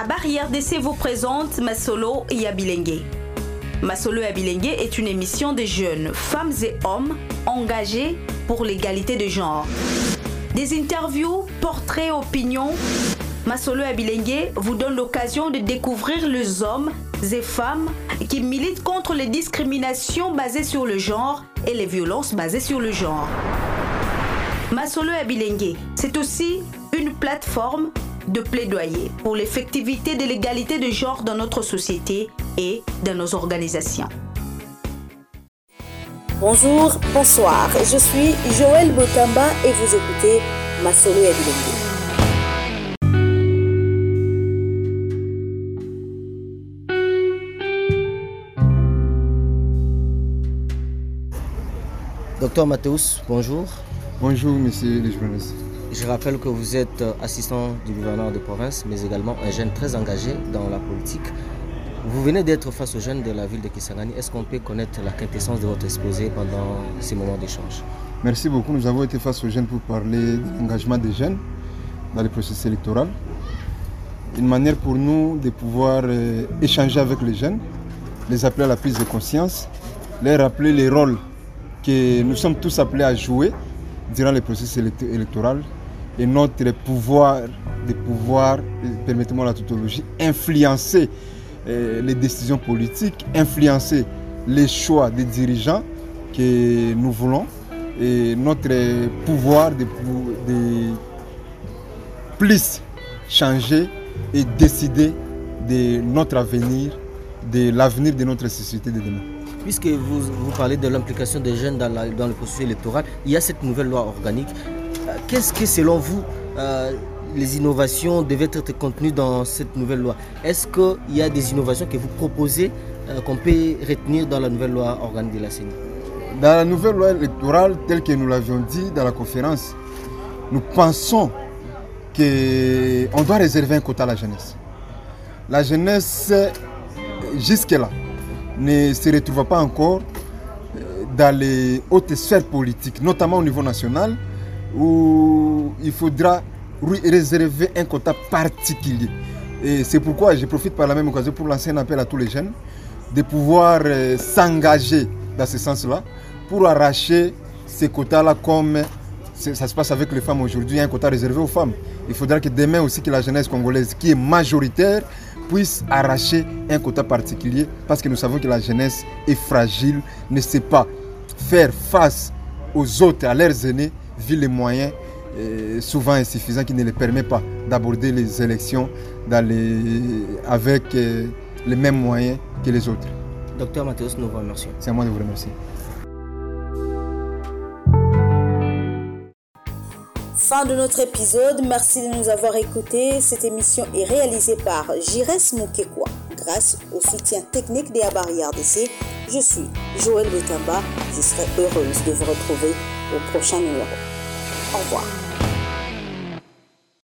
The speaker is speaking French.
À Barrière d'essai vous présente Masolo Yabilengue. Masolo Yabilengue est une émission de jeunes, femmes et hommes engagés pour l'égalité de genre. Des interviews, portraits, opinions. Masolo Yabilengue vous donne l'occasion de découvrir les hommes et femmes qui militent contre les discriminations basées sur le genre et les violences basées sur le genre. Masolo Abilengue, c'est aussi une plateforme de plaidoyer pour l'effectivité de l'égalité de genre dans notre société et dans nos organisations. Bonjour, bonsoir, je suis Joël Botamba et vous écoutez Masolo Abilengue. Docteur Mathéus, bonjour. Bonjour, monsieur le journaliste. Je rappelle que vous êtes assistant du gouverneur de province, mais également un jeune très engagé dans la politique. Vous venez d'être face aux jeunes de la ville de Kisangani. Est-ce qu'on peut connaître la quintessence de votre exposé pendant ces moments d'échange? Merci beaucoup. Nous avons été face aux jeunes pour parler de l'engagement des jeunes dans le processus électoral. Une manière pour nous de pouvoir euh, échanger avec les jeunes, les appeler à la prise de conscience, leur rappeler les rôles que nous sommes tous appelés à jouer durant le processus électoral et notre pouvoir de pouvoir, permettez-moi la tautologie, influencer euh, les décisions politiques, influencer les choix des dirigeants que nous voulons et notre pouvoir de, plus changer et décider de notre avenir, de l'avenir de notre société de demain. Puisque vous, vous parlez de l'implication des jeunes dans, dans, le processus électoral, il y a cette nouvelle loi organique. Qu'est-ce que selon vous, euh, les innovations devaient être contenues dans cette nouvelle loi? Est-ce qu'il y a des innovations que vous proposez euh, qu'on peut retenir dans la nouvelle loi organique de la CENI Dans la nouvelle loi électorale, telle que nous l'avions dit dans la conférence, nous pensons qu'on doit réserver un quota à la jeunesse. La jeunesse, jusque-là, ne se retrouve pas encore dans les hautes sphères politiques, notamment au niveau national, où il faudra réserver un quota particulier. Et c'est pourquoi je profite par la même occasion pour lancer un appel à tous les jeunes de pouvoir s'engager dans ce sens-là pour arracher ces quotas-là comme ça se passe avec les femmes aujourd'hui, un quota réservé aux femmes. Il faudra que demain aussi que la jeunesse congolaise, qui est majoritaire, puisse arracher un quota particulier parce que nous savons que la jeunesse est fragile, ne sait pas faire face aux autres, à leurs aînés, vu les moyens euh, souvent insuffisants qui ne les permettent pas d'aborder les élections dans les, avec euh, les mêmes moyens que les autres. Docteur Mathéus, nous vous remercions. C'est à moi de vous remercier. Fin de notre épisode, merci de nous avoir écoutés. Cette émission est réalisée par Jires Moukekwa grâce au soutien technique des Barrières DC. Je suis Joël Betamba. Je serai heureuse de vous retrouver au prochain numéro. Au revoir.